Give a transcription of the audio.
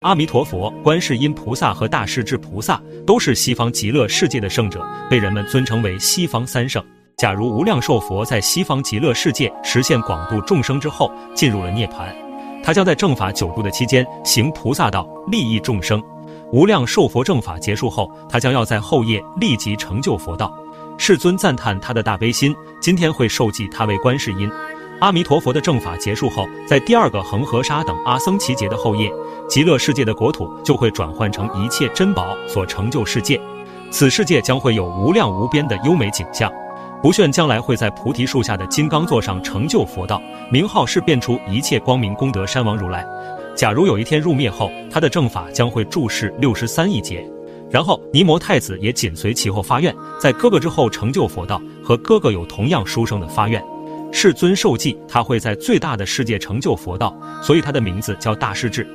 阿弥陀佛、观世音菩萨和大势至菩萨都是西方极乐世界的圣者，被人们尊称为西方三圣。假如无量寿佛在西方极乐世界实现广度众生之后，进入了涅槃，他将在正法九度的期间行菩萨道，利益众生。无量寿佛正法结束后，他将要在后夜立即成就佛道。世尊赞叹他的大悲心，今天会受记他为观世音。阿弥陀佛的正法结束后，在第二个恒河沙等阿僧祇劫的后夜，极乐世界的国土就会转换成一切珍宝所成就世界。此世界将会有无量无边的优美景象。不炫将来会在菩提树下的金刚座上成就佛道，名号是变出一切光明功德山王如来。假如有一天入灭后，他的正法将会注释六十三亿劫，然后尼摩太子也紧随其后发愿，在哥哥之后成就佛道，和哥哥有同样殊胜的发愿。世尊受记，他会在最大的世界成就佛道，所以他的名字叫大势至。